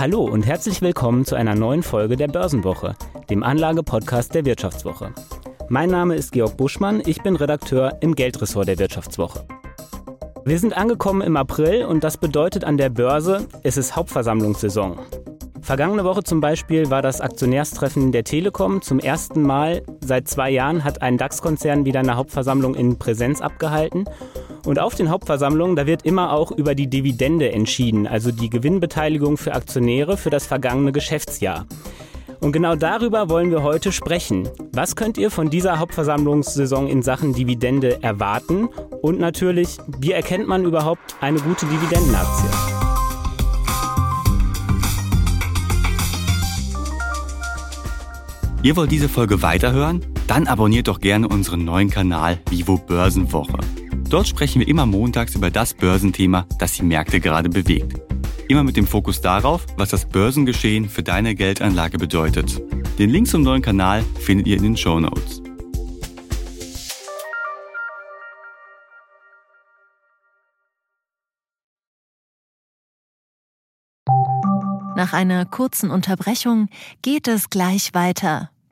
Hallo und herzlich willkommen zu einer neuen Folge der Börsenwoche, dem Anlagepodcast der Wirtschaftswoche. Mein Name ist Georg Buschmann, ich bin Redakteur im Geldressort der Wirtschaftswoche. Wir sind angekommen im April und das bedeutet an der Börse, es ist Hauptversammlungssaison. Vergangene Woche zum Beispiel war das Aktionärstreffen der Telekom. Zum ersten Mal seit zwei Jahren hat ein DAX-Konzern wieder eine Hauptversammlung in Präsenz abgehalten. Und auf den Hauptversammlungen, da wird immer auch über die Dividende entschieden, also die Gewinnbeteiligung für Aktionäre für das vergangene Geschäftsjahr. Und genau darüber wollen wir heute sprechen. Was könnt ihr von dieser Hauptversammlungssaison in Sachen Dividende erwarten? Und natürlich, wie erkennt man überhaupt eine gute Dividendenaktie? Ihr wollt diese Folge weiterhören? Dann abonniert doch gerne unseren neuen Kanal Vivo Börsenwoche. Dort sprechen wir immer montags über das Börsenthema, das die Märkte gerade bewegt. Immer mit dem Fokus darauf, was das Börsengeschehen für deine Geldanlage bedeutet. Den Link zum neuen Kanal findet ihr in den Show Notes. Nach einer kurzen Unterbrechung geht es gleich weiter.